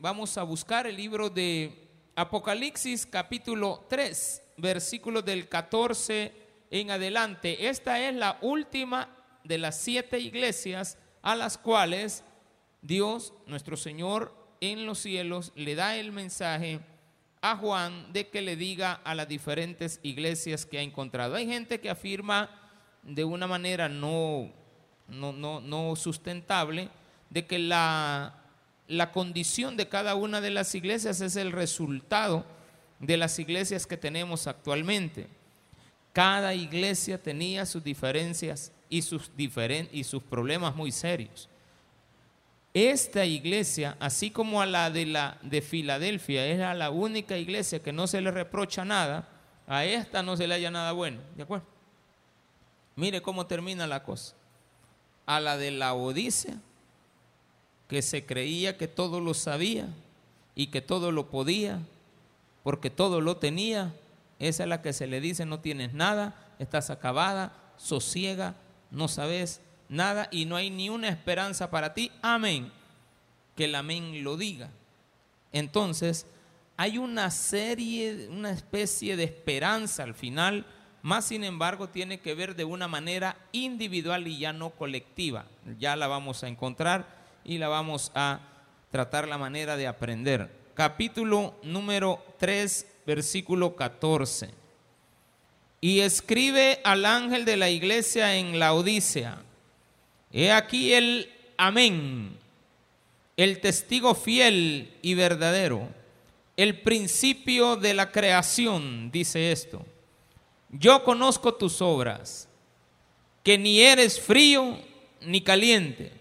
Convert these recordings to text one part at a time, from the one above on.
Vamos a buscar el libro de Apocalipsis capítulo 3, versículos del 14 en adelante. Esta es la última de las siete iglesias a las cuales Dios, nuestro Señor en los cielos, le da el mensaje a Juan de que le diga a las diferentes iglesias que ha encontrado. Hay gente que afirma de una manera no, no, no, no sustentable de que la la condición de cada una de las iglesias es el resultado de las iglesias que tenemos actualmente. Cada iglesia tenía sus diferencias y sus, y sus problemas muy serios. Esta iglesia, así como a la de, la de Filadelfia, era la única iglesia que no se le reprocha nada, a esta no se le haya nada bueno. ¿De acuerdo? Mire cómo termina la cosa. A la de la Odisea que se creía que todo lo sabía y que todo lo podía, porque todo lo tenía, esa es la que se le dice, no tienes nada, estás acabada, sosiega, no sabes nada y no hay ni una esperanza para ti. Amén. Que el amén lo diga. Entonces, hay una serie, una especie de esperanza al final, más sin embargo tiene que ver de una manera individual y ya no colectiva. Ya la vamos a encontrar y la vamos a tratar la manera de aprender. Capítulo número 3, versículo 14. Y escribe al ángel de la iglesia en la Odisea. He aquí el amén, el testigo fiel y verdadero, el principio de la creación, dice esto. Yo conozco tus obras, que ni eres frío ni caliente.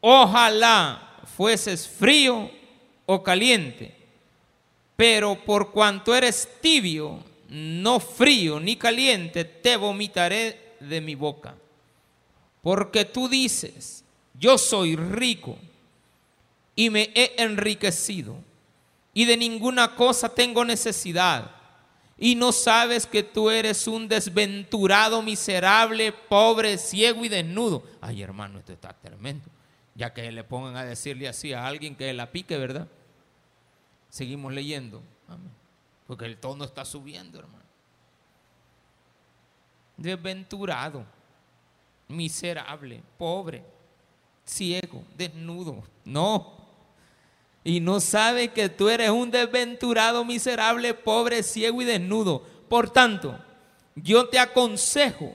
Ojalá fueses frío o caliente, pero por cuanto eres tibio, no frío ni caliente, te vomitaré de mi boca. Porque tú dices, yo soy rico y me he enriquecido y de ninguna cosa tengo necesidad. Y no sabes que tú eres un desventurado, miserable, pobre, ciego y desnudo. Ay, hermano, esto está tremendo ya que le pongan a decirle así a alguien que la pique, ¿verdad? Seguimos leyendo, porque el tono está subiendo, hermano. Desventurado, miserable, pobre, ciego, desnudo. No. Y no sabe que tú eres un desventurado, miserable, pobre, ciego y desnudo. Por tanto, yo te aconsejo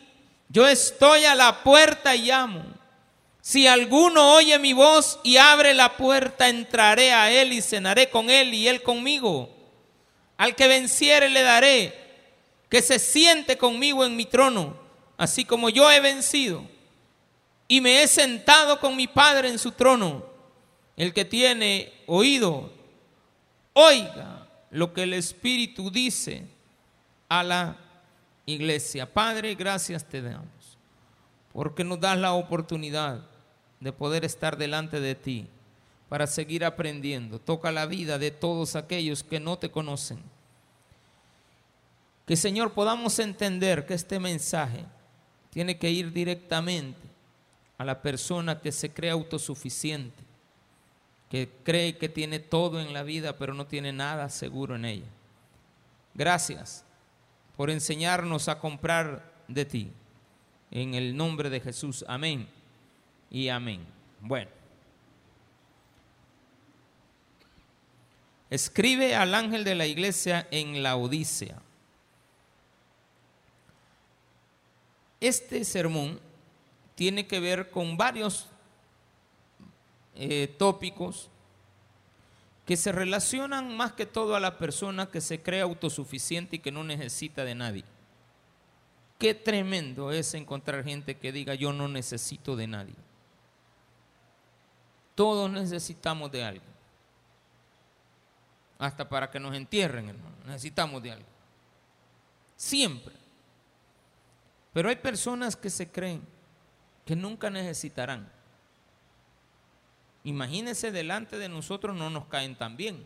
yo estoy a la puerta y llamo. Si alguno oye mi voz y abre la puerta, entraré a él y cenaré con él y él conmigo. Al que venciere le daré que se siente conmigo en mi trono, así como yo he vencido y me he sentado con mi Padre en su trono. El que tiene oído, oiga lo que el Espíritu dice a la iglesia. Padre, gracias te damos, porque nos das la oportunidad de poder estar delante de ti para seguir aprendiendo. Toca la vida de todos aquellos que no te conocen. Que Señor podamos entender que este mensaje tiene que ir directamente a la persona que se cree autosuficiente, que cree que tiene todo en la vida pero no tiene nada seguro en ella. Gracias por enseñarnos a comprar de ti. En el nombre de Jesús, amén y amén. Bueno. Escribe al ángel de la iglesia en la Odisea. Este sermón tiene que ver con varios eh, tópicos que se relacionan más que todo a la persona que se cree autosuficiente y que no necesita de nadie. Qué tremendo es encontrar gente que diga yo no necesito de nadie. Todos necesitamos de alguien. hasta para que nos entierren, hermano. Necesitamos de algo. Siempre. Pero hay personas que se creen que nunca necesitarán. Imagínense delante de nosotros no nos caen tan bien.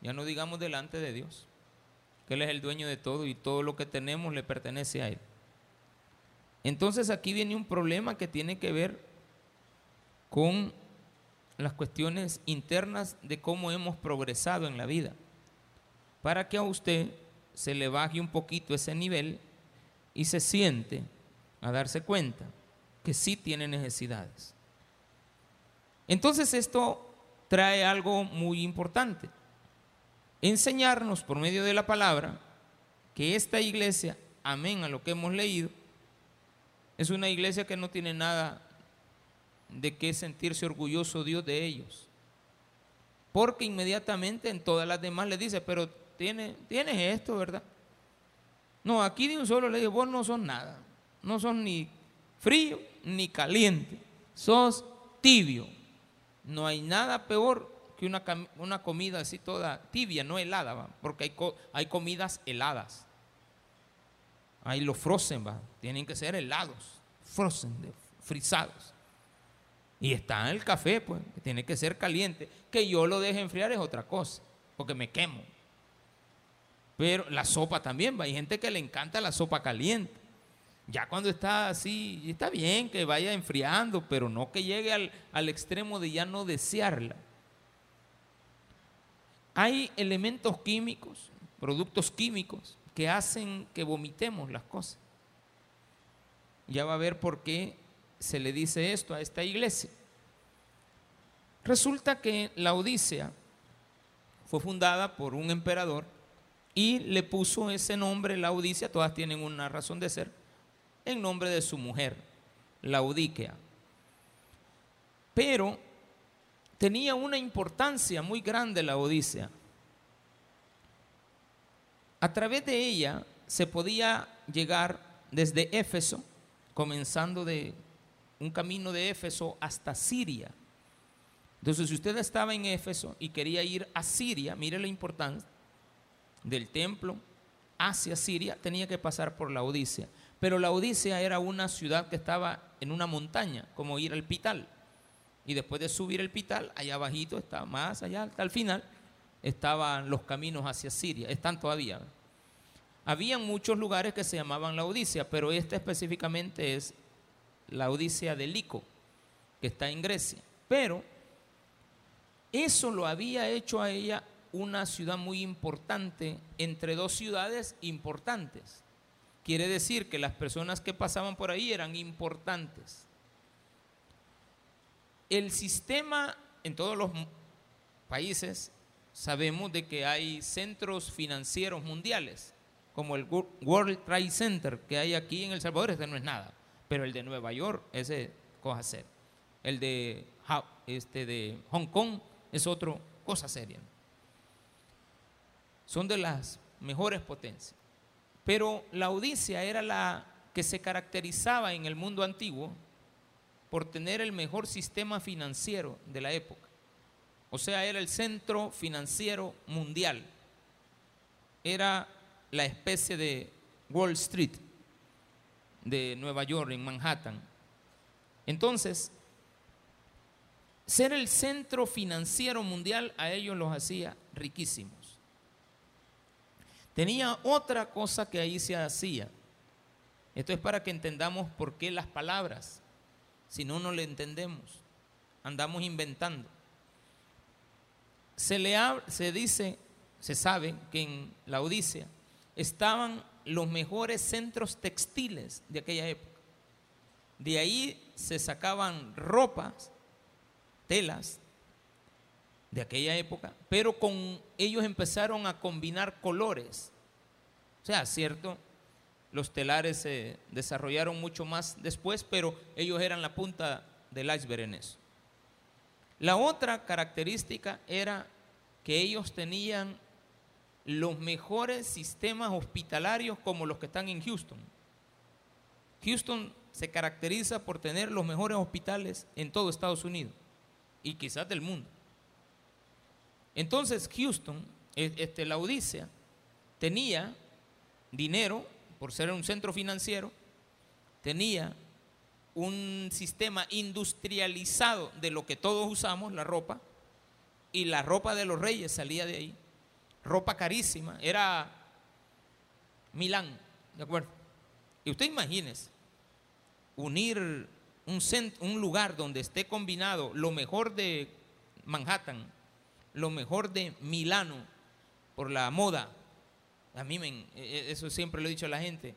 Ya no digamos delante de Dios, que Él es el dueño de todo y todo lo que tenemos le pertenece a Él. Entonces aquí viene un problema que tiene que ver con las cuestiones internas de cómo hemos progresado en la vida. Para que a usted se le baje un poquito ese nivel y se siente a darse cuenta que sí tiene necesidades. Entonces esto trae algo muy importante. Enseñarnos por medio de la palabra que esta iglesia, amén a lo que hemos leído, es una iglesia que no tiene nada de qué sentirse orgulloso Dios de ellos. Porque inmediatamente en todas las demás le dice, pero tienes, tienes esto, ¿verdad? No, aquí de un solo le dice, vos no son nada. No son ni frío ni caliente. Sos tibio. No hay nada peor que una, una comida así toda tibia, no helada, porque hay, hay comidas heladas. Hay los frozen, ¿va? tienen que ser helados, frozen, frisados. Y está el café, pues, que tiene que ser caliente. Que yo lo deje enfriar es otra cosa, porque me quemo. Pero la sopa también, va. Hay gente que le encanta la sopa caliente. Ya cuando está así, está bien que vaya enfriando, pero no que llegue al, al extremo de ya no desearla. Hay elementos químicos, productos químicos, que hacen que vomitemos las cosas. Ya va a ver por qué se le dice esto a esta iglesia? Resulta que la Odisea fue fundada por un emperador y le puso ese nombre, la Odisea, todas tienen una razón de ser, en nombre de su mujer, Laodiquea. Pero tenía una importancia muy grande la Odisea. A través de ella se podía llegar desde Éfeso, comenzando de un camino de Éfeso hasta Siria. Entonces, si usted estaba en Éfeso y quería ir a Siria, mire la importancia del templo hacia Siria, tenía que pasar por la Odisea. Pero la Odisea era una ciudad que estaba en una montaña, como ir al Pital. Y después de subir el Pital, allá abajito, está más allá, hasta el final, estaban los caminos hacia Siria. Están todavía. Había muchos lugares que se llamaban la Odisea, pero este específicamente es la Odisea de Lico, que está en Grecia. Pero eso lo había hecho a ella una ciudad muy importante entre dos ciudades importantes. Quiere decir que las personas que pasaban por ahí eran importantes. El sistema en todos los países sabemos de que hay centros financieros mundiales, como el World Trade Center que hay aquí en El Salvador, este no es nada. Pero el de Nueva York, ese cosa seria. El de, este, de Hong Kong es otro cosa seria. Son de las mejores potencias. Pero la Odisea era la que se caracterizaba en el mundo antiguo por tener el mejor sistema financiero de la época. O sea, era el centro financiero mundial. Era la especie de Wall Street de Nueva York, en Manhattan. Entonces, ser el centro financiero mundial a ellos los hacía riquísimos. Tenía otra cosa que ahí se hacía. Esto es para que entendamos por qué las palabras, si no, no le entendemos, andamos inventando. Se, le se dice, se sabe que en la Odisea estaban los mejores centros textiles de aquella época. De ahí se sacaban ropas, telas de aquella época, pero con ellos empezaron a combinar colores. O sea, cierto, los telares se desarrollaron mucho más después, pero ellos eran la punta del iceberg en eso. La otra característica era que ellos tenían los mejores sistemas hospitalarios como los que están en Houston. Houston se caracteriza por tener los mejores hospitales en todo Estados Unidos y quizás del mundo. Entonces Houston, e- este, la Odisea, tenía dinero por ser un centro financiero, tenía un sistema industrializado de lo que todos usamos, la ropa, y la ropa de los reyes salía de ahí. Ropa carísima, era Milán, ¿de acuerdo? Y usted imagínese unir un, cent- un lugar donde esté combinado lo mejor de Manhattan, lo mejor de Milano por la moda. A mí me, e- e- eso siempre lo he dicho a la gente.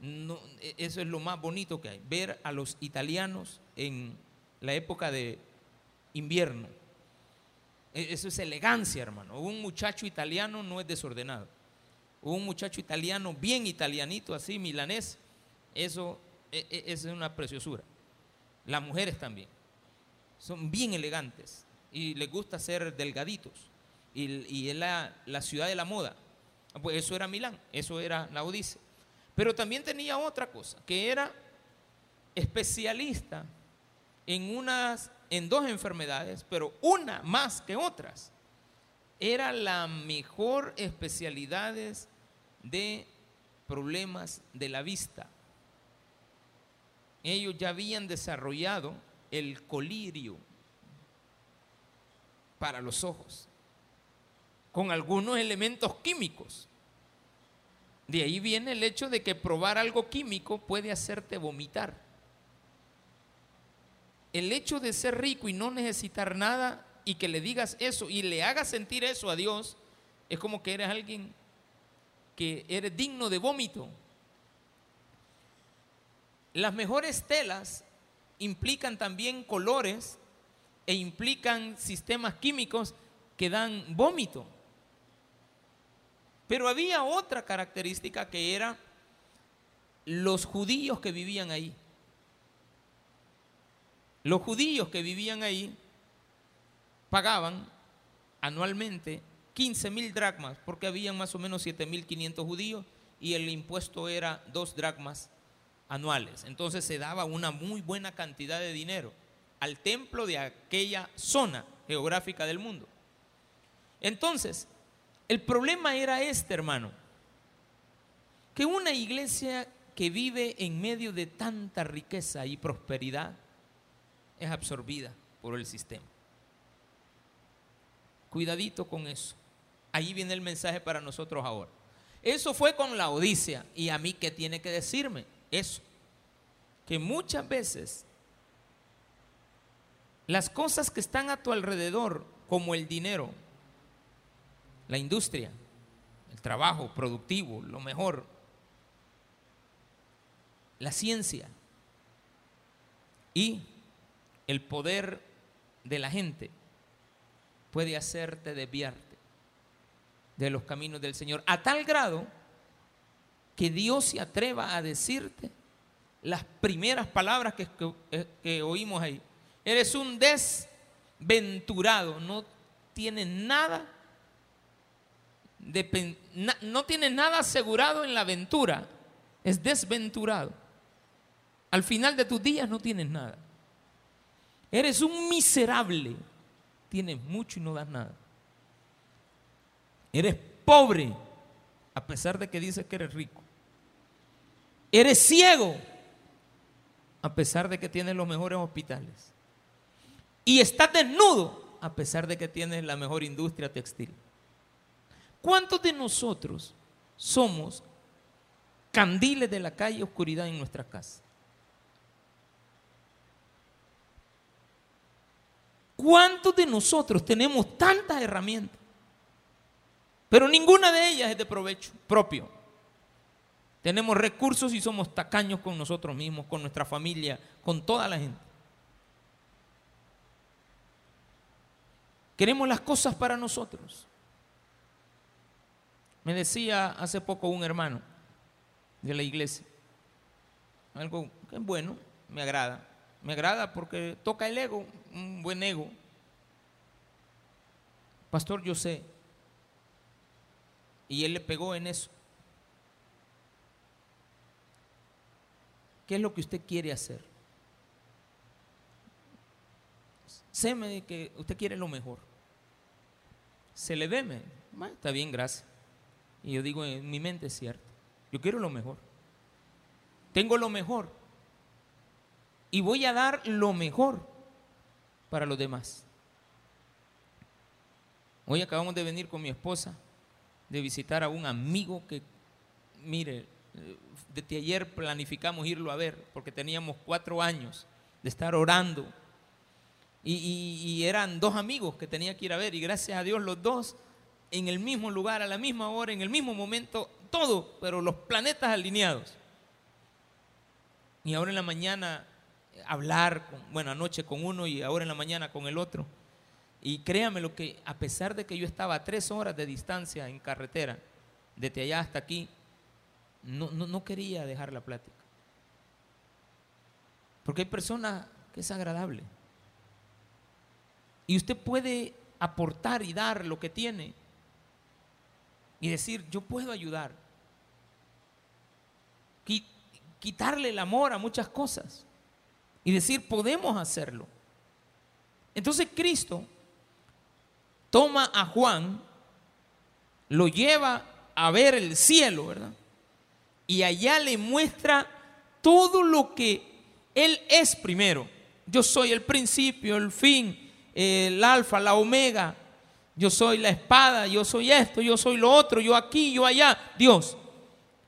No, e- eso es lo más bonito que hay, ver a los italianos en la época de invierno. Eso es elegancia, hermano. Un muchacho italiano no es desordenado. Un muchacho italiano, bien italianito, así, milanés, eso, eso es una preciosura. Las mujeres también. Son bien elegantes y les gusta ser delgaditos. Y, y es la, la ciudad de la moda. Pues eso era Milán, eso era la Odisea. Pero también tenía otra cosa, que era especialista en unas, en dos enfermedades, pero una más que otras. Era la mejor especialidades de problemas de la vista. Ellos ya habían desarrollado el colirio para los ojos, con algunos elementos químicos. De ahí viene el hecho de que probar algo químico puede hacerte vomitar. El hecho de ser rico y no necesitar nada y que le digas eso y le hagas sentir eso a Dios, es como que eres alguien que eres digno de vómito. Las mejores telas implican también colores e implican sistemas químicos que dan vómito. Pero había otra característica que era los judíos que vivían ahí. Los judíos que vivían ahí pagaban anualmente 15 mil dracmas, porque habían más o menos 7 mil 500 judíos y el impuesto era dos dracmas anuales. Entonces se daba una muy buena cantidad de dinero al templo de aquella zona geográfica del mundo. Entonces, el problema era este, hermano, que una iglesia que vive en medio de tanta riqueza y prosperidad es absorbida por el sistema. Cuidadito con eso. Ahí viene el mensaje para nosotros ahora. Eso fue con la Odisea. ¿Y a mí qué tiene que decirme? Eso. Que muchas veces las cosas que están a tu alrededor, como el dinero, la industria, el trabajo productivo, lo mejor, la ciencia y el poder de la gente puede hacerte desviarte de los caminos del Señor a tal grado que Dios se atreva a decirte las primeras palabras que, que- que oímos ahí. Eres un desventurado, no tienes nada no tienes nada asegurado en la aventura, es desventurado. Al final de tus días no tienes nada. Eres un miserable, tienes mucho y no das nada. Eres pobre, a pesar de que dices que eres rico. Eres ciego, a pesar de que tienes los mejores hospitales. Y estás desnudo, a pesar de que tienes la mejor industria textil. ¿Cuántos de nosotros somos candiles de la calle, oscuridad en nuestra casa? ¿Cuántos de nosotros tenemos tantas herramientas? Pero ninguna de ellas es de provecho propio. Tenemos recursos y somos tacaños con nosotros mismos, con nuestra familia, con toda la gente. Queremos las cosas para nosotros. Me decía hace poco un hermano de la iglesia, algo que es bueno, me agrada. Me agrada porque toca el ego, un buen ego. Pastor, yo sé. Y él le pegó en eso. ¿Qué es lo que usted quiere hacer? Séme que usted quiere lo mejor. se le ve, me, "Ma, está bien, gracias. Y yo digo, en mi mente es cierto, yo quiero lo mejor. Tengo lo mejor. Y voy a dar lo mejor para los demás. Hoy acabamos de venir con mi esposa de visitar a un amigo que, mire, desde ayer planificamos irlo a ver porque teníamos cuatro años de estar orando. Y eran dos amigos que tenía que ir a ver y gracias a Dios los dos en el mismo lugar, a la misma hora, en el mismo momento, todo, pero los planetas alineados. Y ahora en la mañana eh, hablar, bueno, anoche con uno y ahora en la mañana con el otro. Y créame lo que, a pesar de que yo estaba a tres horas de distancia en carretera, desde allá hasta aquí, no, no, no quería dejar la plática. Porque hay personas que es agradable. Y usted puede aportar y dar lo que tiene y decir, yo puedo ayudar. Qui- Quitarle el amor a muchas cosas y decir, podemos hacerlo. Entonces Cristo toma a Juan, lo lleva a ver el cielo, ¿verdad? Y allá le muestra todo lo que Él es primero. Yo soy el principio, el fin, el alfa, la omega. Yo soy la espada, yo soy esto, yo soy lo otro, yo aquí, yo allá. Dios.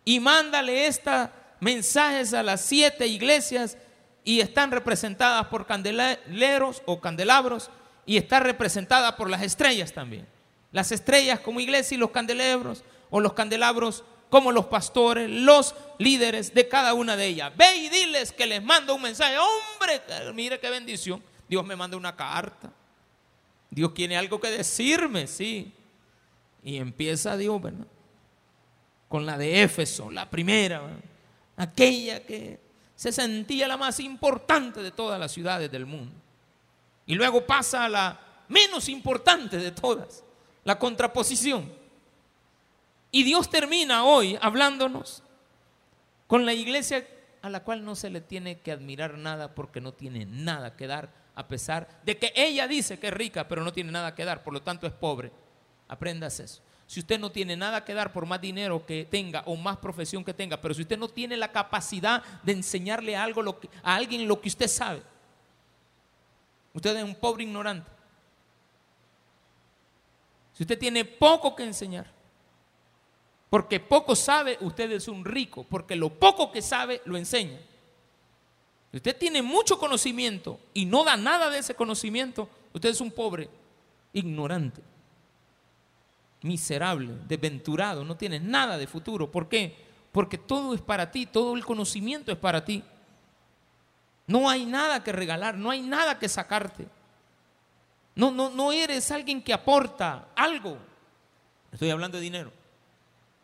Y mándale estos mensajes a las siete iglesias y están representadas por candeleros o candelabros y está representada por las estrellas también. Las estrellas como iglesia y los candelabros o los candelabros como los pastores, los líderes de cada una de ellas. Ve y diles que les mando un mensaje. Hombre, mire qué bendición. Dios me manda una carta. Dios tiene algo que decirme, sí. Y empieza Dios, ¿verdad? Con la de Éfeso, la primera, ¿verdad? aquella que se sentía la más importante de todas las ciudades del mundo. Y luego pasa a la menos importante de todas, la contraposición. Y Dios termina hoy hablándonos con la iglesia a la cual no se le tiene que admirar nada porque no tiene nada que dar, a pesar de que ella dice que es rica, pero no tiene nada que dar, por lo tanto es pobre. Aprendas eso. Si usted no tiene nada que dar por más dinero que tenga o más profesión que tenga, pero si usted no tiene la capacidad de enseñarle algo a alguien lo que usted sabe, usted es un pobre ignorante. Si usted tiene poco que enseñar, porque poco sabe, usted es un rico, porque lo poco que sabe lo enseña. Usted tiene mucho conocimiento y no da nada de ese conocimiento, usted es un pobre ignorante, miserable, desventurado, no tiene nada de futuro. ¿Por qué? Porque todo es para ti, todo el conocimiento es para ti. No hay nada que regalar, no hay nada que sacarte. No, no, no eres alguien que aporta algo. Estoy hablando de dinero.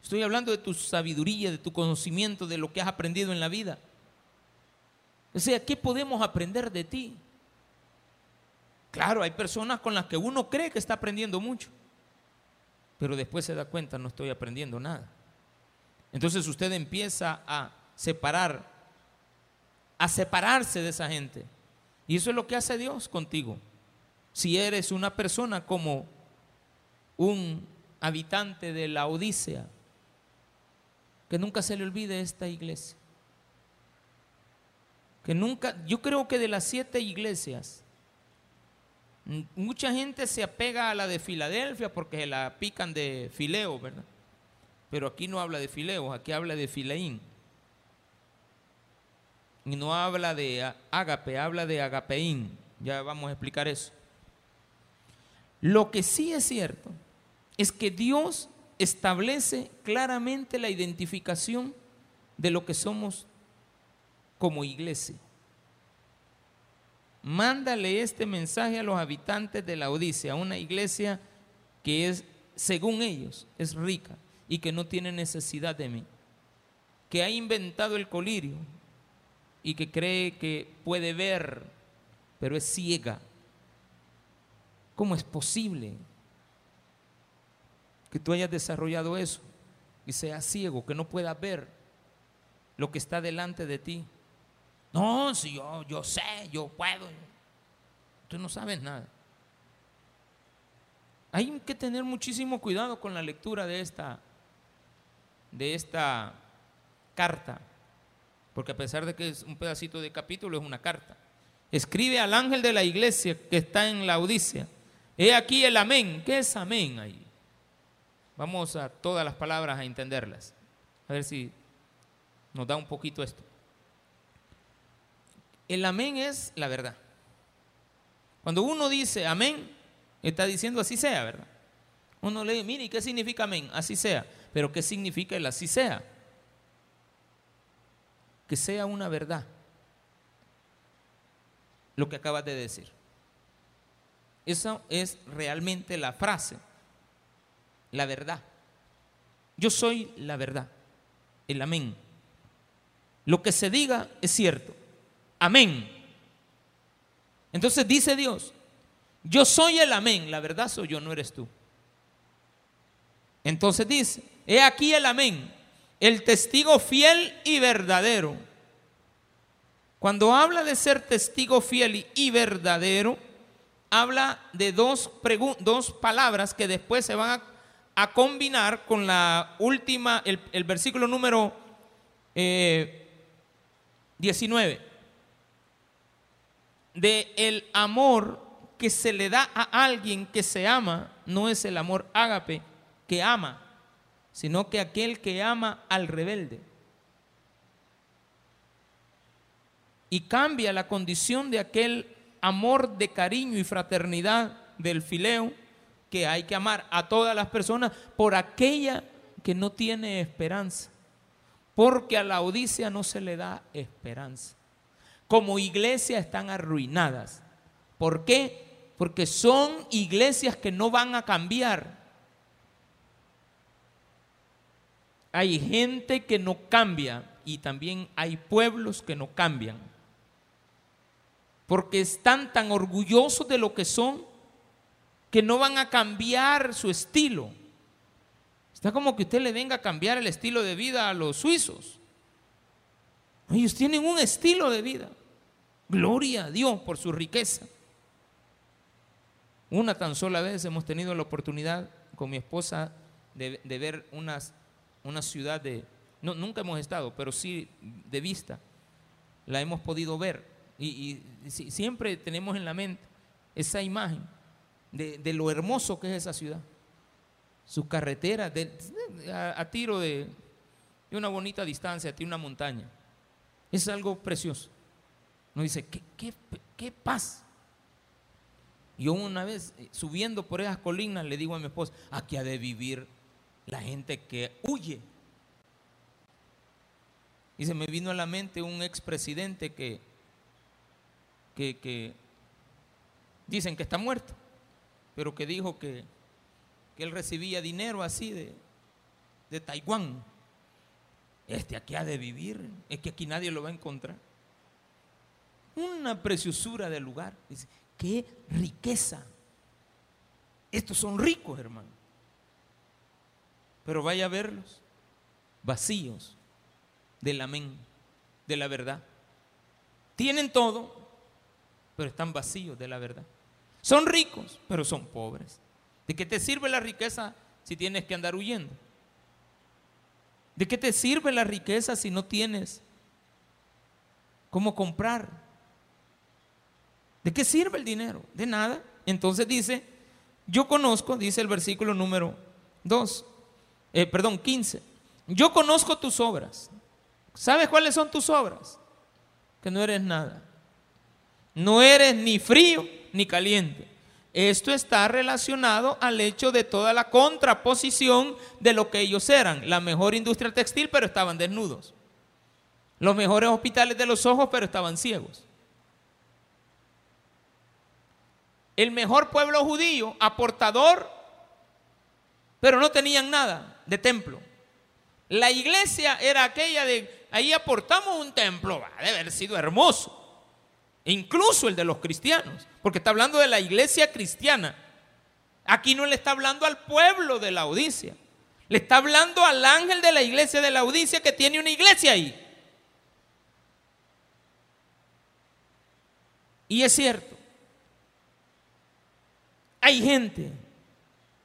Estoy hablando de tu sabiduría, de tu conocimiento, de lo que has aprendido en la vida. O sea, ¿qué podemos aprender de ti? Claro, hay personas con las que uno cree que está aprendiendo mucho, pero después se da cuenta, no estoy aprendiendo nada. Entonces usted empieza a separar, a separarse de esa gente. Y eso es lo que hace Dios contigo. Si eres una persona como un habitante de la Odisea, que nunca se le olvide esta iglesia. Que nunca, yo creo que de las siete iglesias, mucha gente se apega a la de Filadelfia porque se la pican de Fileo, ¿verdad? Pero aquí no habla de Fileo, aquí habla de Fileín. Y no habla de ágape, habla de agapeín. Ya vamos a explicar eso. Lo que sí es cierto es que Dios establece claramente la identificación de lo que somos como iglesia. Mándale este mensaje a los habitantes de la Odisea, una iglesia que es, según ellos, es rica y que no tiene necesidad de mí, que ha inventado el colirio y que cree que puede ver, pero es ciega. ¿Cómo es posible que tú hayas desarrollado eso y seas ciego, que no puedas ver lo que está delante de ti? No, si yo, yo sé, yo puedo. Tú no sabes nada. Hay que tener muchísimo cuidado con la lectura de esta, de esta carta, porque a pesar de que es un pedacito de capítulo, es una carta. Escribe al ángel de la iglesia que está en la Odisea. He aquí el amén. ¿Qué es amén ahí? Vamos a todas las palabras a entenderlas. A ver si nos da un poquito esto. El amén es la verdad. Cuando uno dice amén, está diciendo así sea, ¿verdad? Uno lee, mire, ¿qué significa amén? Así sea. Pero ¿qué significa el así sea? Que sea una verdad. Lo que acabas de decir. Esa es realmente la frase. La verdad. Yo soy la verdad. El amén. Lo que se diga es cierto. Amén. Entonces dice Dios, yo soy el amén, la verdad soy yo, no eres tú. Entonces dice, he aquí el amén, el testigo fiel y verdadero. Cuando habla de ser testigo fiel y verdadero, habla de dos, dos palabras que después se van a, combinar con la última, el, versículo número 19. De el amor que se le da a alguien que se ama, no es el amor ágape que ama, sino que aquel que ama al rebelde. Y cambia la condición de aquel amor de cariño y fraternidad del fileo que hay que amar a todas las personas por aquella que no tiene esperanza. Porque a la Odisea no se le da esperanza como iglesia están arruinadas. ¿Por qué? Porque son iglesias que no van a cambiar. Hay gente que no cambia y también hay pueblos que no cambian. Porque están tan orgullosos de lo que son que no van a cambiar su estilo. Está como que usted le venga a cambiar el estilo de vida a los suizos. Ellos tienen un estilo de vida. Gloria a Dios por su riqueza. Una tan sola vez hemos tenido la oportunidad con mi esposa de, ver unas, una ciudad de... No, nunca hemos estado, pero sí de vista. La hemos podido ver. Y, siempre tenemos en la mente esa imagen de, lo hermoso que es esa ciudad. Su carretera a, tiro de, de una bonita distancia, tiene una montaña. Es algo precioso. No dice, ¿qué, qué, paz? Yo una vez eh, subiendo por esas colinas le digo a mi esposa, aquí ha de vivir la gente que huye. Y se me vino a la mente un expresidente que, que, que dicen que está muerto, pero que dijo que, que él recibía dinero así de, de Taiwán. Este aquí ha de vivir, es que aquí nadie lo va a encontrar. Una preciosura del lugar. Dice, qué riqueza. Estos son ricos, hermano. Pero vaya a verlos, vacíos del amén, de la verdad. Tienen todo, pero están vacíos de la verdad. Son ricos, pero son pobres. ¿De qué te sirve la riqueza si tienes que andar huyendo? ¿De qué te sirve la riqueza si no tienes cómo comprar? ¿De qué sirve el dinero? De nada. Entonces dice, yo conozco, dice el versículo número 2, eh, perdón, 15, yo conozco tus obras. ¿Sabes cuáles son tus obras? Que no eres nada. No eres ni frío ni caliente. Esto está relacionado al hecho de toda la contraposición de lo que ellos eran. La mejor industria textil, pero estaban desnudos. Los mejores hospitales de los ojos, pero estaban ciegos. El mejor pueblo judío, aportador, pero no tenían nada de templo. La iglesia era aquella de, ahí aportamos un templo, va a haber sido hermoso. Incluso el de los cristianos, porque está hablando de la iglesia cristiana. Aquí no le está hablando al pueblo de la Odisea. Le está hablando al ángel de la iglesia de la Odisea que tiene una iglesia ahí. Y es cierto, hay gente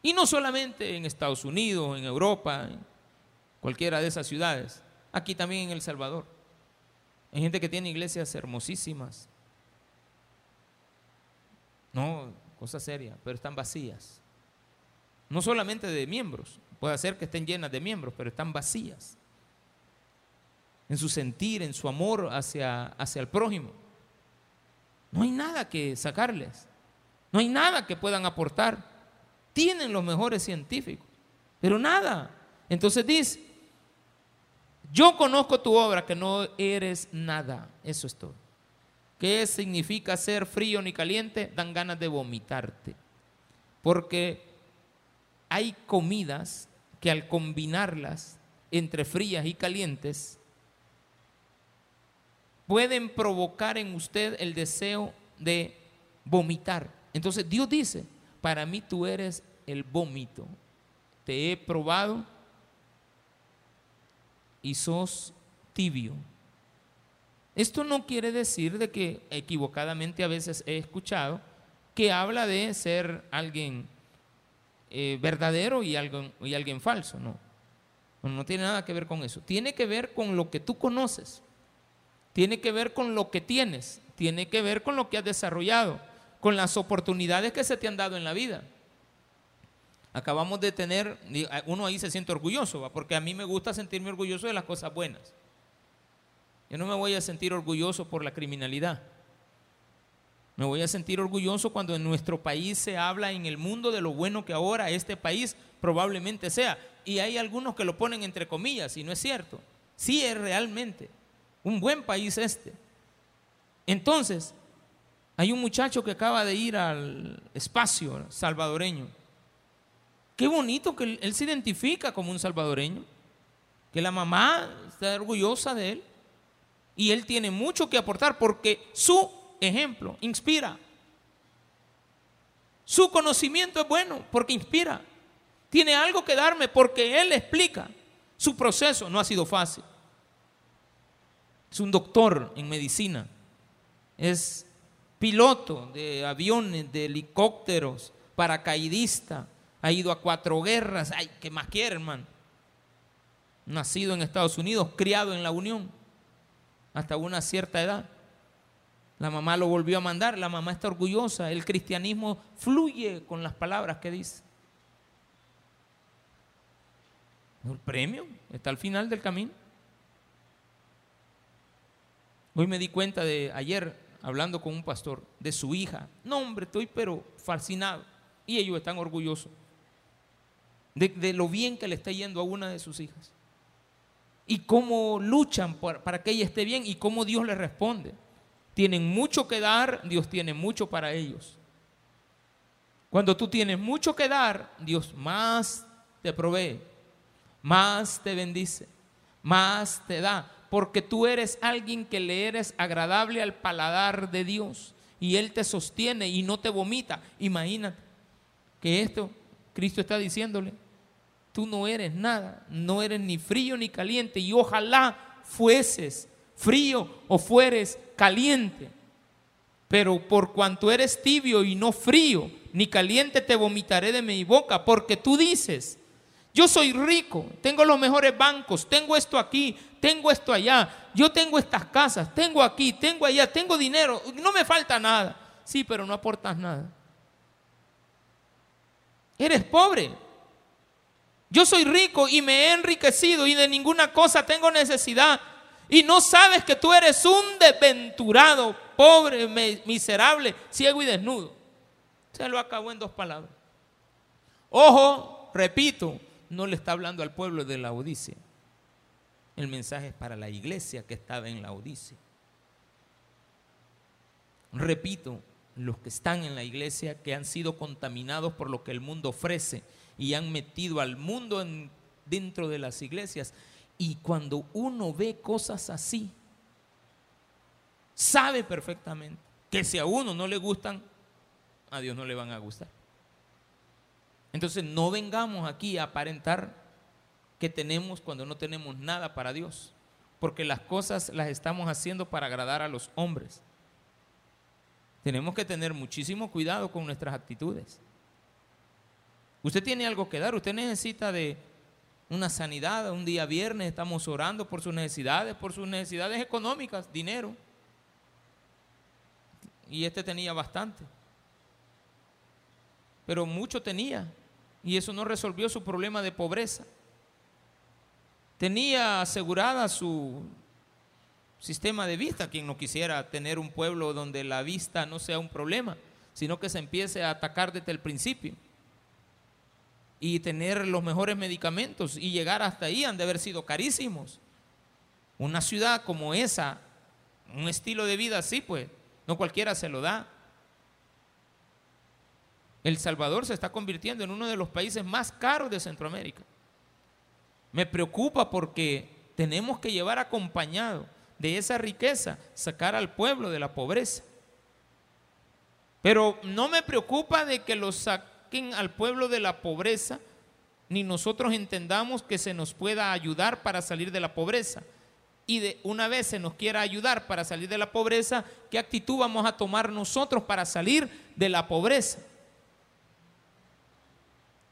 Y no solamente en Estados Unidos, en Europa, en cualquiera de esas ciudades, aquí también en El Salvador. Hay gente que tiene iglesias hermosísimas. No, cosa seria, pero están vacías. No solamente de miembros, puede ser que estén llenas de miembros, pero están vacías. En su sentir, en su amor hacia, hacia el prójimo. No hay nada que sacarles. No hay nada que puedan aportar. Tienen los mejores científicos, pero nada. Entonces dice, yo conozco tu obra, que no eres nada. Eso es todo. ¿Qué significa ser frío ni caliente? Dan ganas de vomitarte. Porque hay comidas que al combinarlas entre frías y calientes, pueden provocar en usted el deseo de vomitar. Entonces Dios dice, para mí tú eres el vómito. Te he probado y sos tibio. Esto no quiere decir de que equivocadamente a veces he escuchado que habla de ser alguien eh, verdadero y, y alguien falso, no. No tiene nada que ver con eso. Tiene que ver con lo que tú conoces. Tiene que ver con lo que tienes. Tiene que ver con lo que has desarrollado. Con las oportunidades que se te han dado en la vida. Acabamos de tener, uno ahí se siente orgulloso, porque a mí me gusta sentirme orgulloso de las cosas buenas. Yo no me voy a sentir orgulloso por la criminalidad. Me voy a sentir orgulloso cuando en nuestro país se habla en el mundo de lo bueno que ahora este país probablemente sea. Y hay algunos que lo ponen entre comillas y no es cierto. Sí es realmente un buen país este. Entonces, hay un muchacho que acaba de ir al espacio salvadoreño Qué bonito que él, se identifica como un salvadoreño, que la mamá está orgullosa de él y él tiene mucho que aportar porque su ejemplo inspira. Su conocimiento es bueno porque inspira. Tiene algo que darme porque él explica. Su proceso no ha sido fácil. Es un doctor en medicina. Es piloto de aviones, de helicópteros, paracaidista, ha ido a cuatro guerras. Ay, ¿qué más quiere, hermano? Nacido en Estados Unidos, criado en la Unión, hasta una cierta edad. La mamá lo volvió a mandar, la mamá está orgullosa. El cristianismo fluye con las palabras que dice. El premio está al final del camino. Hoy me di cuenta de ayer, hablando con un pastor, de su hija. No, hombre, estoy pero fascinado. Y ellos están orgullosos de, lo bien que le está yendo a una de sus hijas. Y cómo luchan para que ella esté bien y cómo Dios le responde. Tienen mucho que dar, Dios tiene mucho para ellos. Cuando tú tienes mucho que dar, Dios más te provee, más te bendice, más te da, porque tú eres alguien que le eres agradable al paladar de Dios y Él te sostiene y no te vomita. Imagínate que esto Cristo está diciéndole, tú no eres nada, no eres ni frío ni caliente y ojalá fueses frío o fueres caliente. Pero por cuanto eres tibio y no frío ni caliente te vomitaré de mi boca, porque tú dices, yo soy rico, tengo los mejores bancos, tengo esto aquí, tengo esto allá, yo tengo estas casas, tengo aquí, tengo allá, tengo dinero, no me falta nada. Sí, pero no aportas nada. Eres pobre. Yo soy rico y me he enriquecido y de ninguna cosa tengo necesidad. Y no sabes que tú eres un desventurado, pobre, miserable, ciego y desnudo. Se lo acabó en dos palabras. Ojo, repito, no le está hablando al pueblo de la Odisea. El mensaje es para la iglesia que estaba en la Odisea. Repito, los que están en la iglesia que han sido contaminados por lo que el mundo ofrece y han metido al mundo dentro de las iglesias. Y cuando uno ve cosas así, sabe perfectamente que si a uno no le gustan, a Dios no le van a gustar. Entonces no vengamos aquí a aparentar que tenemos cuando no tenemos nada para Dios, porque las cosas las estamos haciendo para agradar a los hombres. Tenemos que tener muchísimo cuidado con nuestras actitudes. Usted tiene algo que dar, usted necesita de una sanidad, un día viernes estamos orando por sus necesidades, por sus necesidades económicas, dinero. Y este tenía bastante. Pero mucho tenía. Y eso no resolvió su problema de pobreza. Tenía asegurada su sistema de vista, quien no quisiera tener un pueblo donde la vista no sea un problema, sino que se empiece a atacar desde el principio y tener los mejores medicamentos y llegar hasta ahí han de haber sido carísimos. Una ciudad como esa, un estilo de vida así, pues, no cualquiera se lo da. El Salvador se está convirtiendo en uno de los países más caros de Centroamérica. Me preocupa porque tenemos que llevar acompañado de esa riqueza, sacar al pueblo de la pobreza. Pero no me preocupa de que los al pueblo de la pobreza, ni nosotros entendamos que se nos pueda ayudar para salir de la pobreza. Y de una vez se nos quiera ayudar para salir de la pobreza, ¿qué actitud vamos a tomar nosotros para salir de la pobreza?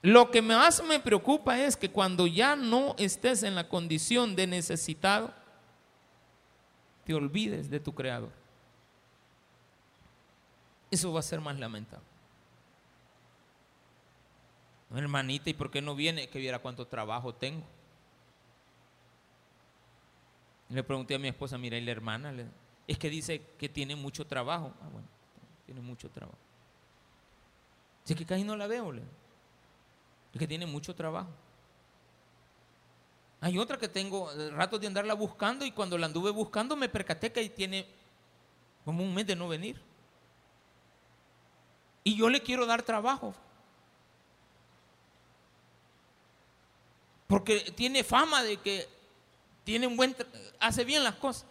Lo que más me preocupa es que cuando ya no estés en la condición de necesitado, te olvides de tu creador. Eso va a ser más lamentable hermanita, ¿y por qué no viene? Que viera cuánto trabajo tengo. Le pregunté a mi esposa, mira, y la hermana, es que dice que tiene mucho trabajo. Ah, bueno, tiene mucho trabajo. Dice que casi no la veo, le. Que tiene mucho trabajo. Hay otra que tengo ratos de andarla buscando y cuando la anduve buscando me percaté que tiene como un mes de no venir. Y yo le quiero dar trabajo. Porque tiene fama de que tiene un buen, hace bien las cosas.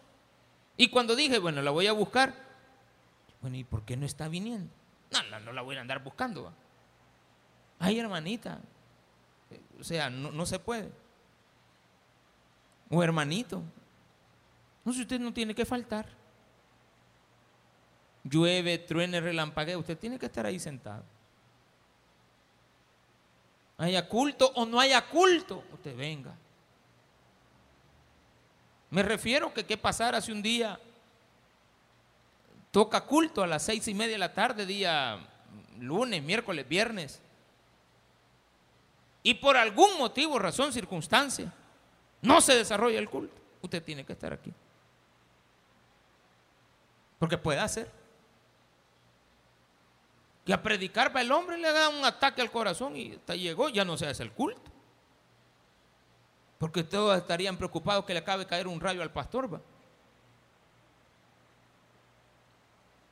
Y cuando dije, bueno, la voy a buscar, bueno, ¿y por qué no está viniendo? No, no, no la voy a andar buscando. Ay, hermanita, o sea, no, no se puede. O hermanito, no sé, usted no tiene que faltar. Llueve, truene, relampaguea, usted tiene que estar ahí sentado haya culto o no haya culto, usted venga. Me refiero que qué pasara si un día toca culto a las seis y media de la tarde, día lunes, miércoles, viernes, y por algún motivo, razón, circunstancia, no se desarrolla el culto, usted tiene que estar aquí. Porque puede hacer que a predicar para el hombre le da un ataque al corazón y hasta llegó, ya no se hace el culto. Porque todos estarían preocupados que le acabe caer un rayo al pastor.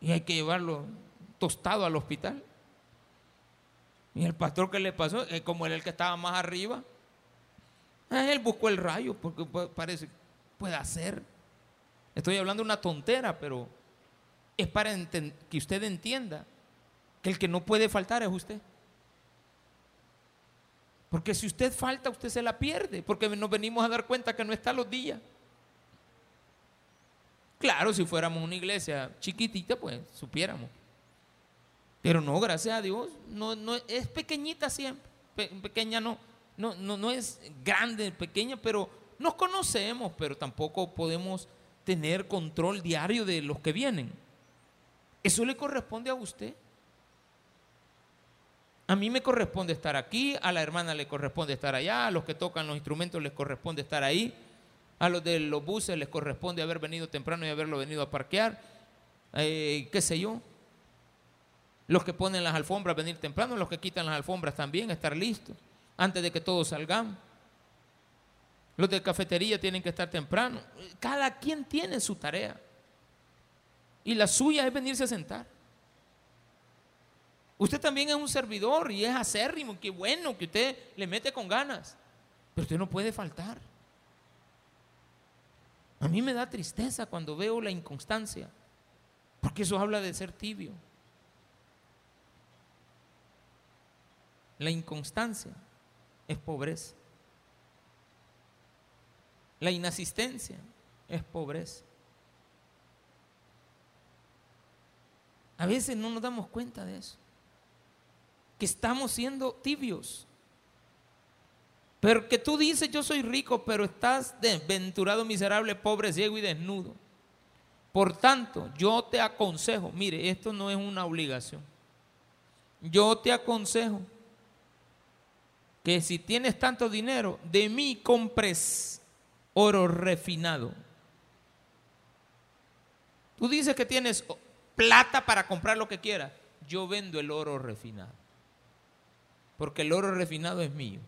Y hay que llevarlo tostado al hospital. Y el pastor que le pasó, es como él el que estaba más arriba, ah, él buscó el rayo porque parece, puede hacer. Estoy hablando una tontera, pero es para que usted entienda el que no puede faltar es usted. Porque si usted falta, usted se la pierde, porque nos venimos a dar cuenta que no está los días. Claro, si fuéramos una iglesia chiquitita, pues supiéramos. Pero no, gracias a Dios, no, no es pequeñita siempre. pequeña no, no, no, no es grande, pequeña, pero nos conocemos, pero tampoco podemos tener control diario de los que vienen. Eso le corresponde a usted. A mí me corresponde estar aquí, a la hermana le corresponde estar allá, a los que tocan los instrumentos les corresponde estar ahí, a los de los buses les corresponde haber venido temprano y haberlo venido a parquear, eh, qué sé yo. Los que ponen las alfombras venir temprano, los que quitan las alfombras también, estar listos antes de que todos salgan. Los de cafetería tienen que estar temprano. Cada quien tiene su tarea. Y la suya es venirse a sentar. Usted también es un servidor y es acérrimo, qué bueno que usted le mete con ganas, pero usted no puede faltar. A mí me da tristeza cuando veo la inconstancia, porque eso habla de ser tibio. La inconstancia es pobreza. La inasistencia es pobreza. A veces no nos damos cuenta de eso. que estamos siendo tibios. Pero que tú dices, yo soy rico, pero estás desventurado, miserable, pobre, ciego y desnudo. Por tanto, yo te aconsejo, mire, esto no es una obligación. Yo te aconsejo que si tienes tanto dinero, de mí compres oro refinado. Tú dices que tienes plata para comprar lo que quieras. Yo vendo el oro refinado. Porque el oro refinado es mío.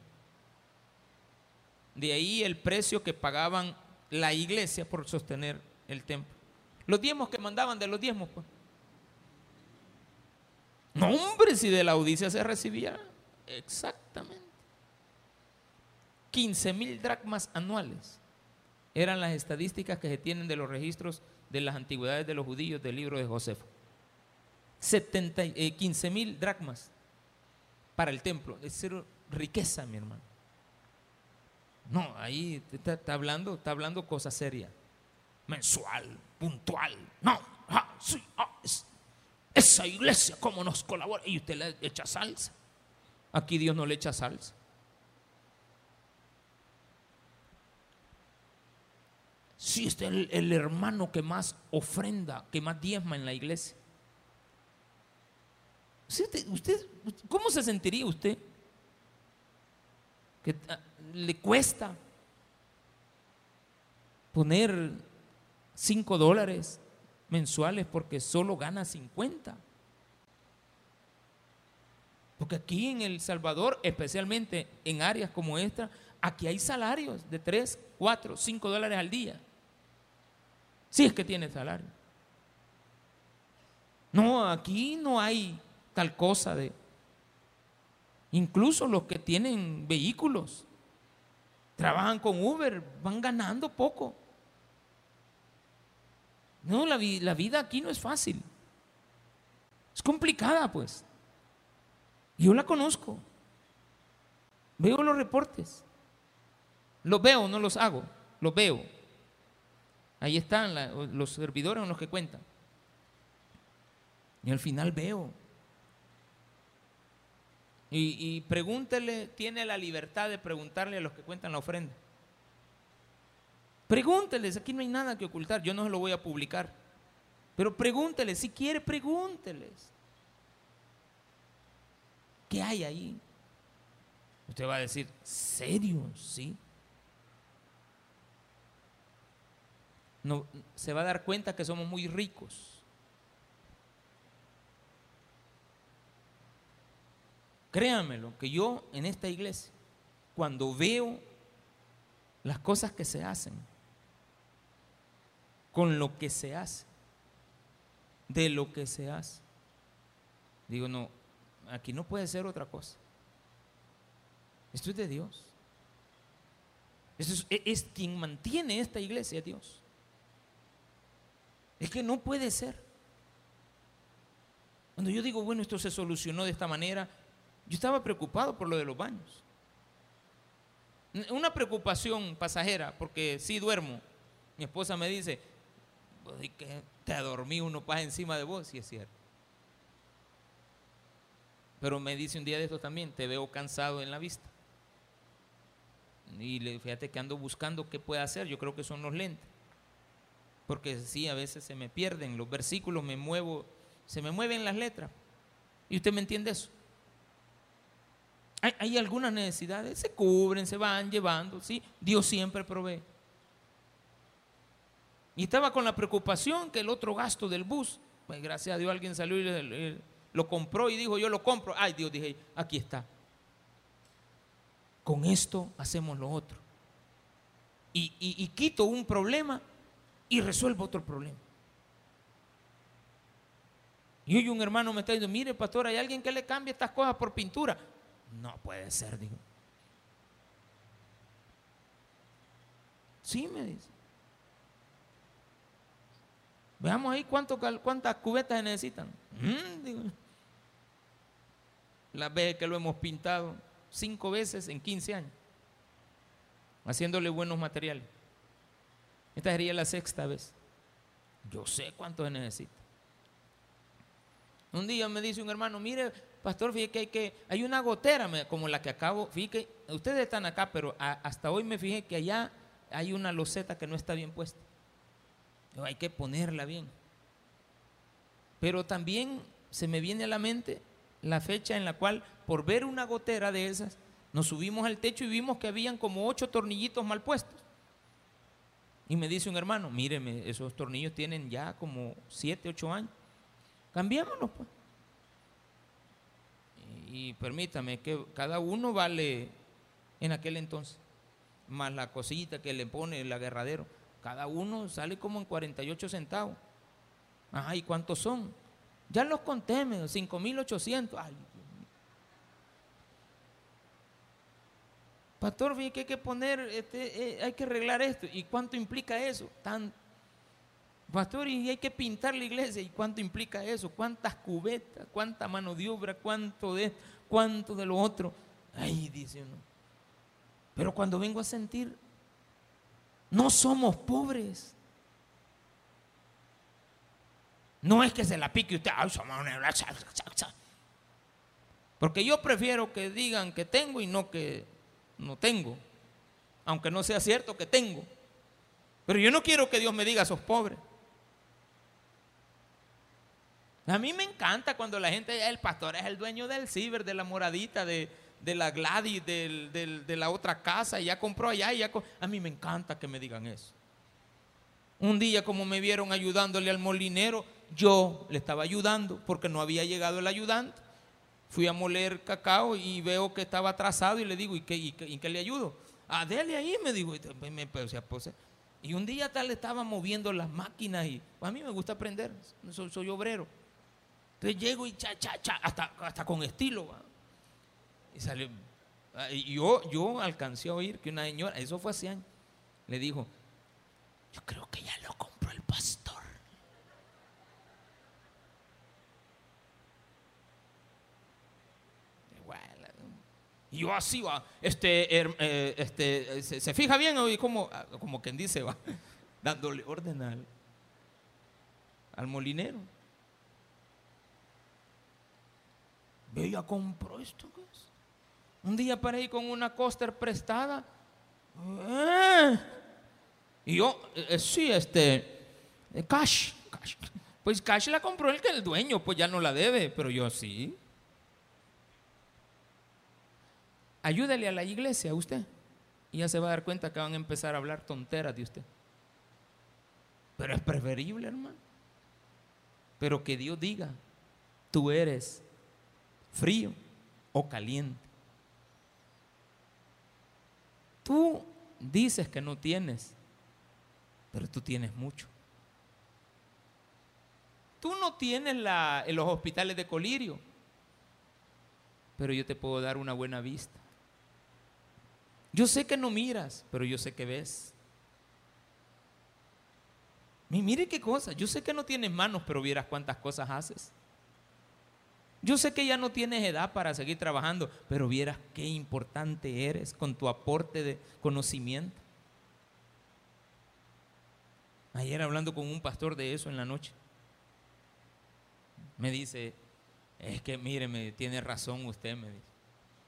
De ahí el precio que pagaban la iglesia por sostener el templo. Los diezmos que mandaban de los diezmos, pues. No, hombre, si de la audiencia se recibía exactamente 15 mil dracmas anuales. Eran las estadísticas que se tienen de los registros de las antigüedades de los judíos del libro de Josefo. 15 eh, mil dracmas para el templo. Es riqueza, mi hermano. No, ahí está, hablando, está hablando cosa seria. Mensual, puntual. No, ah, ah, esa iglesia, ¿cómo nos colabora? Y usted le echa salsa. Aquí Dios no le echa salsa. Sí, este es el, hermano que más ofrenda, que más diezma en la iglesia. usted, ¿Cómo se sentiría usted? Que ah, le cuesta poner 5 dólares mensuales porque solo gana 50. Porque aquí en El Salvador, especialmente en áreas como esta, aquí hay salarios de 3, 4, 5 dólares al día. Si es que tiene salario. No, aquí no hay tal cosa de... Incluso los que tienen vehículos, trabajan con Uber, van ganando poco. No, la, la vida aquí no es fácil. Es complicada, pues. Yo la conozco. Veo los reportes. Los veo, no los hago. Los veo. Ahí están los servidores en los que cuentan. Y al final veo. Y, y pregúntele, tiene la libertad de preguntarle a los que cuentan la ofrenda. Pregúnteles, aquí no hay nada que ocultar, yo no se lo voy a publicar. Pero pregúnteles, si quiere, pregúnteles. ¿Qué hay ahí? Usted va a decir, ¿serio? Sí. No, se va a dar cuenta que somos muy ricos. Créanmelo, que yo en esta iglesia, cuando veo las cosas que se hacen, con lo que se hace, de lo que se hace. Digo, no, aquí no puede ser otra cosa. Esto es de Dios. es, es quien mantiene esta iglesia, Dios. Es que no puede ser. Cuando yo digo, bueno, esto se solucionó de esta manera, yo estaba preocupado por lo de los baños. Una preocupación pasajera, porque sí duermo. Mi esposa me dice, te dormí uno pasa encima de vos, y es cierto. Pero me dice un día de esto también, te veo cansado en la vista. Y le, fíjate que ando buscando qué puede hacer, yo creo que son los lentes. Porque sí, a veces se me pierden los versículos, me muevo, se me mueven las letras. ¿Y usted me entiende eso? Hay, algunas necesidades, se cubren, se van llevando, ¿sí? Dios siempre provee. Y estaba con la preocupación que el otro gasto del bus, pues gracias a Dios alguien salió y lo compró y dijo, yo lo compro. Ay Dios, dije, aquí está. Con esto hacemos lo otro. Y, quito un problema y resuelvo otro problema. Y hoy un hermano me está diciendo, mire pastor, hay alguien que le cambie estas cosas por pintura. No puede ser, digo. Sí, me dice. Veamos ahí cuánto, cuántas cubetas se necesitan. Mm, Las veces que lo hemos pintado cinco veces en 15 años, haciéndole buenos materiales. Esta sería la sexta vez. Yo sé cuánto se necesita. Un día me dice un hermano, mire, pastor, fíjate que hay, que, hay una gotera como la que acabo, fíjate, ustedes están acá, pero hasta hoy me fijé que allá hay una loseta que no está bien puesta. Hay que ponerla bien. Pero también se me viene a la mente la fecha en la cual, por ver una gotera de esas, nos subimos al techo y vimos que habían como ocho tornillitos mal puestos. Y me dice un hermano, míreme, esos tornillos tienen ya como siete, ocho años. Cambiémonos, pues. Y, permítame que cada uno vale en aquel entonces, más la cosita que le pone el agarradero, cada uno sale como en 48 centavos. Ajá, ¿y cuántos son? Ya los conté, 5.800. Ay, Pastor, fíjate que hay que poner, este, eh, hay que arreglar esto. ¿Y cuánto implica eso? Tan, pastor, y hay que pintar la iglesia. ¿Y cuánto implica eso? ¿Cuántas cubetas? ¿Cuánta mano de obra? ¿Cuánto de ¿Cuánto de lo otro? Ay, dice uno. Pero cuando vengo a sentir, no somos pobres. No es que se la pique usted. Porque yo prefiero que digan que tengo y no que no tengo. Aunque no sea cierto que tengo. Pero yo no quiero que Dios me diga, sos pobre. A mí me encanta cuando la gente, el pastor es el dueño del ciber, de la moradita, de, la Gladys, de la otra casa, y ya compró allá. Y ya a mí me encanta que me digan eso. Un día como me vieron ayudándole al molinero, yo le estaba ayudando porque no había llegado el ayudante. Fui a moler cacao y veo que estaba atrasado y le digo, ¿y qué, y qué, le ayudo? A dele ahí, me dijo. Y un día tal estaba moviendo las máquinas y a mí me gusta aprender, soy, obrero. Entonces llego y cha, cha, cha, hasta, hasta con estilo. Y sale, ah, y yo, yo alcancé a oír que una señora, eso fue hace años, le dijo, yo creo que ya lo compró el pastor. Yo así va, este, eh, este, se, fija bien y como, como quien dice, va, dándole orden al, molinero. Ve, ya compró esto. Un día para ir con una coaster prestada. Eh, y yo, eh, sí, este, cash, cash. Pues cash la compró el que el dueño, pues ya no la debe, pero yo sí. Ayúdale a la iglesia a usted. Y ya se va a dar cuenta que van a empezar a hablar tonteras de usted. Pero es preferible, hermano. Pero que Dios diga, tú eres frío o caliente. Tú dices que no tienes, pero tú tienes mucho. Tú no tienes en los hospitales de colirio, pero yo te puedo dar una buena vista. Yo sé que no miras, pero yo sé que ves. Mire qué cosa. Yo sé que no tienes manos, pero vieras cuántas cosas haces. Yo sé que ya no tienes edad para seguir trabajando, pero vieras qué importante eres con tu aporte de conocimiento. Ayer hablando con un pastor de eso en la noche, me dice, es que mire, tiene razón usted, me dice.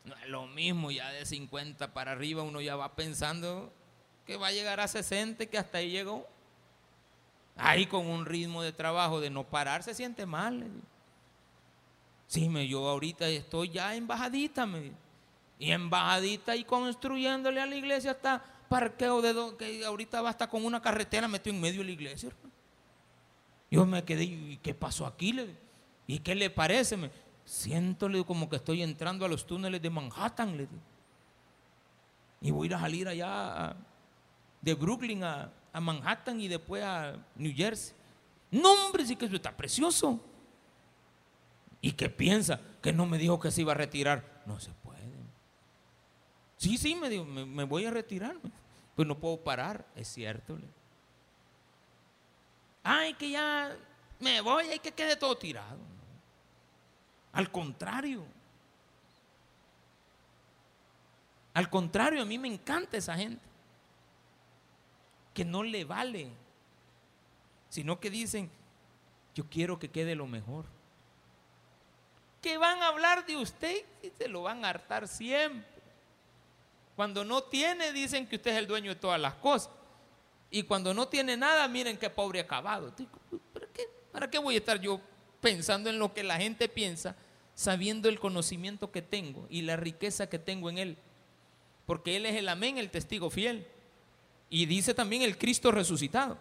No es lo mismo, ya de 50 para arriba uno ya va pensando que va a llegar a 60, que hasta ahí llegó. Ahí con un ritmo de trabajo de no parar se siente mal. Sí, me, yo ahorita estoy ya en bajadita, me, y en bajadita y construyéndole a la iglesia hasta parqueo de que ahorita va hasta con una carretera metido en medio de la iglesia. Yo me quedé, ¿y qué pasó aquí? ¿Y qué le parece? Siento como que estoy entrando a los túneles de Manhattan. Le Y voy a ir a salir allá de Brooklyn a, Manhattan y después a New Jersey. No, hombre, sí que eso está precioso. ¿Y qué piensa? Que no me dijo que se iba a retirar. No se puede. Sí, sí, me dijo, me, voy a retirar. Pues no puedo parar. Es cierto. Ay, que ya me voy, hay que quede todo tirado. Al contrario. Al contrario, a mí me encanta esa gente. Que no le vale. Sino que dicen, yo quiero que quede lo mejor. que van a hablar de usted y se lo van a hartar siempre. Cuando no tiene, dicen que usted es el dueño de todas las cosas. Y cuando no tiene nada, miren qué pobre acabado. ¿Para qué, ¿Para qué voy a estar yo pensando en lo que la gente piensa, sabiendo el conocimiento que tengo y la riqueza que tengo en Él? Porque Él es el amén, el testigo fiel. Y dice también el Cristo resucitado.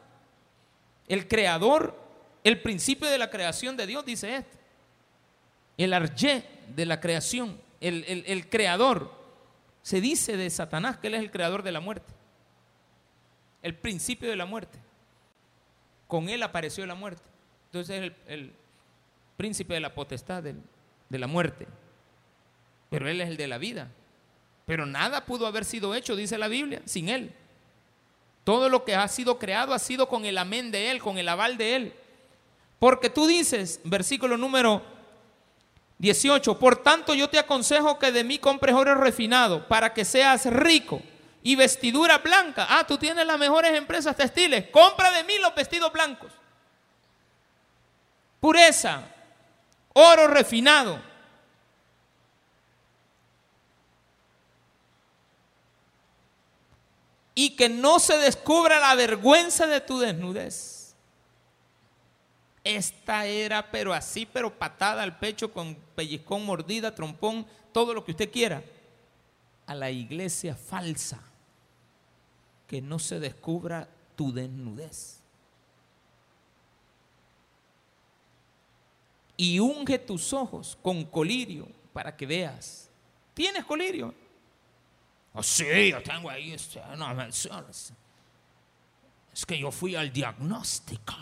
El creador, el principio de la creación de Dios, dice esto. El arjé de la creación, el, el creador. Se dice de Satanás que Él es el creador de la muerte. El principio de la muerte. Con Él apareció la muerte. Entonces es el, el príncipe de la potestad de, la muerte. Pero Él es el de la vida. Pero nada pudo haber sido hecho, dice la Biblia, sin Él. Todo lo que ha sido creado ha sido con el amén de Él, con el aval de Él. Porque tú dices, versículo número 18, por tanto yo te aconsejo que de mí compres oro refinado para que seas rico y vestidura blanca. Ah, tú tienes las mejores empresas textiles, compra de mí los vestidos blancos. Pureza, oro refinado. Y que no se descubra la vergüenza de tu desnudez. Esta era, pero así, pero patada al pecho con pellizcón, mordida, trompón, todo lo que usted quiera. A la iglesia falsa. Que no se descubra tu desnudez. Y unge tus ojos con colirio para que veas. ¿Tienes colirio? Oh, sí, yo tengo ahí, este, no menciones. Es que yo fui al diagnóstico.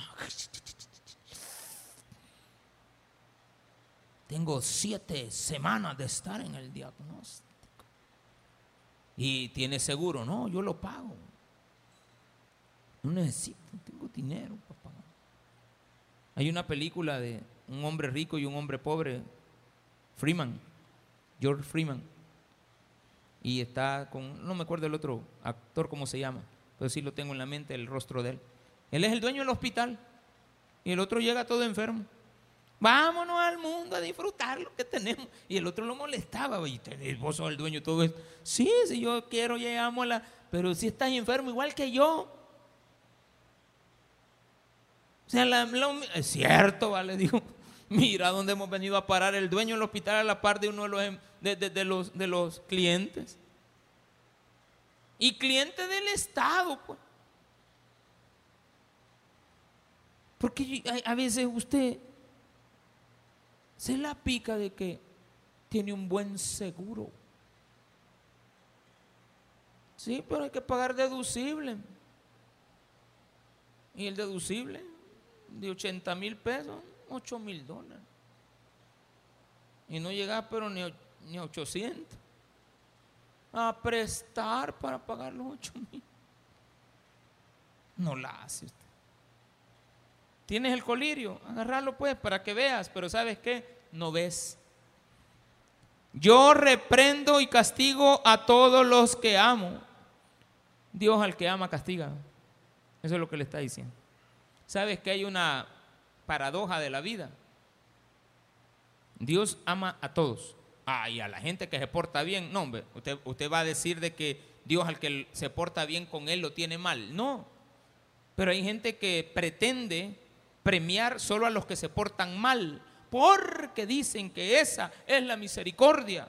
Tengo siete semanas de estar en el diagnóstico. Y tiene seguro, no, yo lo pago. No necesito, tengo dinero para pagar. Hay una película de un hombre rico y un hombre pobre, Freeman, George Freeman. Y está con, no me acuerdo el otro actor cómo se llama, pero sí lo tengo en la mente, el rostro de él. Él es el dueño del hospital y el otro llega todo enfermo. Vámonos al mundo a disfrutar lo que tenemos. Y el otro lo molestaba. Y vos sos el dueño de todo esto. Sí, si yo quiero, llegamos a la. Pero si estás enfermo, igual que yo. O sea, la, es cierto, vale, digo. Mira dónde hemos venido a parar el dueño del hospital a la par de uno de los, em, de, los, de los clientes. Y cliente del Estado, pues. Porque a veces usted se la pica de que tiene un buen seguro. Sí, pero hay que pagar deducible. Y el deducible de 80 mil pesos 8 mil dólares. Y no llega pero ni, ni 800. A prestar para pagar los 8 mil. No la hace usted. Tienes el colirio, agarrarlo pues para que veas, pero ¿sabes qué? No ves. Yo reprendo y castigo a todos los que amo. Dios al que ama castiga. Eso es lo que le está diciendo. ¿Sabes que hay una paradoja de la vida. Dios ama a todos. Ah, a la gente que se porta bien. No, hombre, usted, usted va a decir de que Dios al que se porta bien con él lo tiene mal. No. Pero hay gente que pretende premiar solo a los que se portan mal. Porque dicen que esa es la misericordia,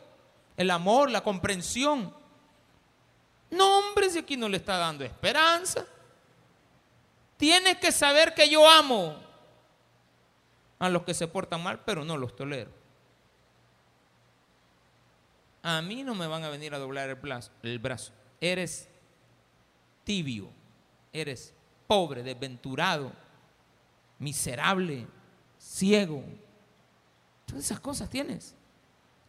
el amor, la comprensión. No, hombre, si aquí no le está dando esperanza. Tienes que saber que yo amo a los que se portan mal, pero no los tolero. A mí no me van a venir a doblar el brazo. Eres tibio, eres pobre, desventurado, miserable, ciego. Todas esas cosas tienes.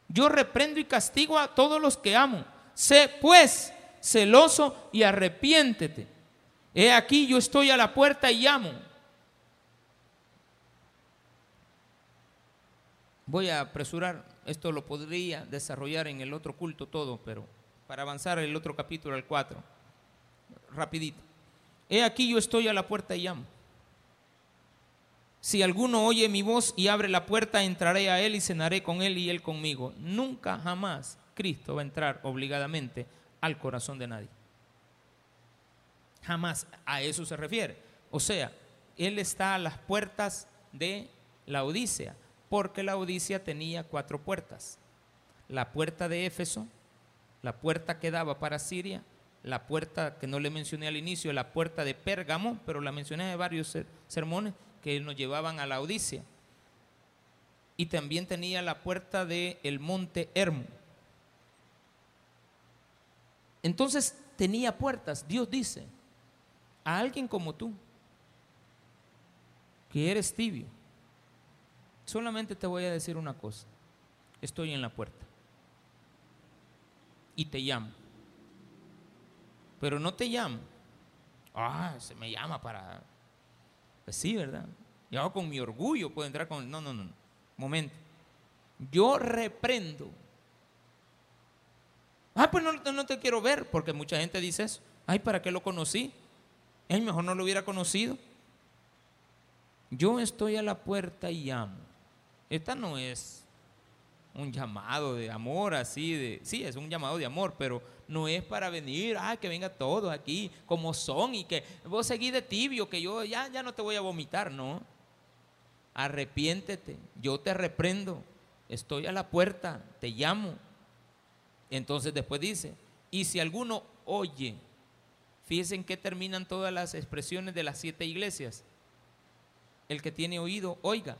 Yo reprendo y castigo a todos los que amo. Sé pues celoso y arrepiéntete. He aquí yo estoy a la puerta y llamo. Voy a apresurar, esto lo podría desarrollar en el otro culto todo, pero para avanzar el otro capítulo, el 4, rapidito. He aquí yo estoy a la puerta y llamo. Si alguno oye mi voz y abre la puerta, entraré a él y cenaré con él y él conmigo. Nunca, jamás Cristo va a entrar obligadamente al corazón de nadie. Jamás a eso se refiere. O sea, Él está a las puertas de la Odisea, porque la Odisea tenía cuatro puertas. La puerta de Éfeso, la puerta que daba para Siria, la puerta que no le mencioné al inicio, la puerta de Pérgamo, pero la mencioné de varios sermones que nos llevaban a la Odisea. Y también tenía la puerta del el monte Hermo. Entonces tenía puertas, Dios dice, a alguien como tú, que eres tibio, solamente te voy a decir una cosa, estoy en la puerta y te llamo, pero no te llamo, ah, se me llama para, pues sí, ¿verdad? Yo con mi orgullo puedo entrar con, no, no, no, momento, yo reprendo Ah, pues no, te quiero ver, porque mucha gente dice eso. Ay, ¿para qué lo conocí? Ay, mejor no lo hubiera conocido. Yo estoy a la puerta y llamo. Esta no es un llamado de amor así de, sí, es un llamado de amor, pero no es para venir, ah, que venga todos aquí como son y que vos seguís de tibio, que yo ya, ya no te voy a vomitar, no. Arrepiéntete, yo te reprendo, estoy a la puerta, te llamo. Entonces después dice, y si alguno oye, fíjense en qué terminan todas las expresiones de las siete iglesias. El que tiene oído, oiga.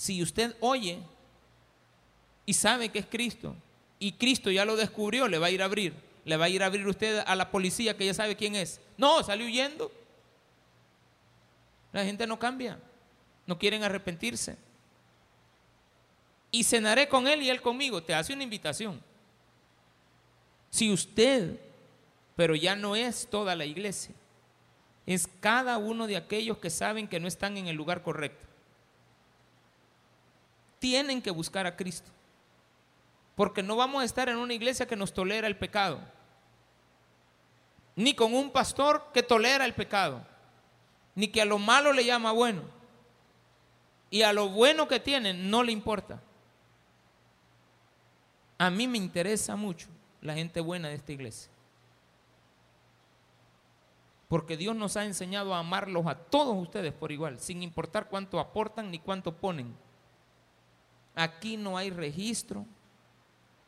Si usted oye y sabe que es Cristo, y Cristo ya lo descubrió, le va a ir a abrir. Le va a ir a abrir usted a la policía que ya sabe quién es. No, salió huyendo. La gente no cambia. No quieren arrepentirse y cenaré con él y él conmigo. Te hace una invitación. Si usted, pero ya no es toda la iglesia, es cada uno de aquellos que saben que no están en el lugar correcto. Tienen que buscar a Cristo. Porque no vamos a estar en una iglesia que nos tolera el pecado. Ni con un pastor que tolera el pecado. Ni que a lo malo le llama bueno. Y a lo bueno que tienen no le importa. A mí me interesa mucho la gente buena de esta iglesia. Porque Dios nos ha enseñado a amarlos a todos ustedes por igual, sin importar cuánto aportan ni cuánto ponen. Aquí no hay registro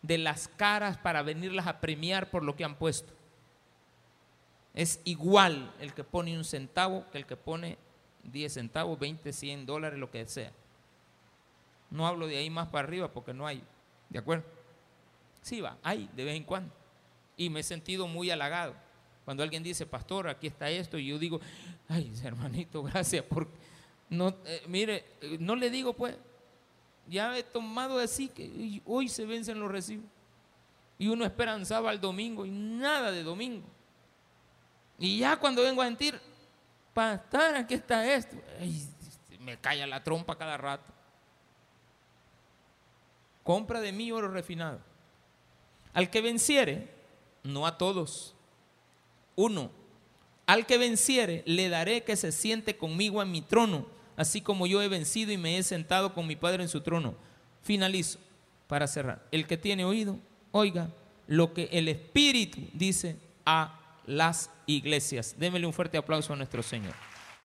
de las caras para venirlas a premiar por lo que han puesto. Es igual el que pone un centavo que el que pone 10 centavos, 20, 100 dólares, lo que sea. No hablo de ahí más para arriba porque no hay. ¿De acuerdo? Sí, va, hay de vez en cuando. Y me he sentido muy halagado. Cuando alguien dice, pastor, aquí está esto, y yo digo, ay, hermanito, gracias por... No, eh, mire, eh, no le digo pues, ya he tomado así que hoy se vencen los recibos. Y uno esperanzaba al domingo y nada de domingo. Y ya cuando vengo a sentir, pastor, aquí está esto, me calla la trompa cada rato. Compra de mí oro refinado al que venciere, no a todos. Uno, al que venciere, le daré que se siente conmigo en mi trono, así como yo he vencido y me he sentado con mi Padre en su trono. Finalizo para cerrar. El que tiene oído, oiga lo que el Espíritu dice a las iglesias. Démele un fuerte aplauso a nuestro Señor.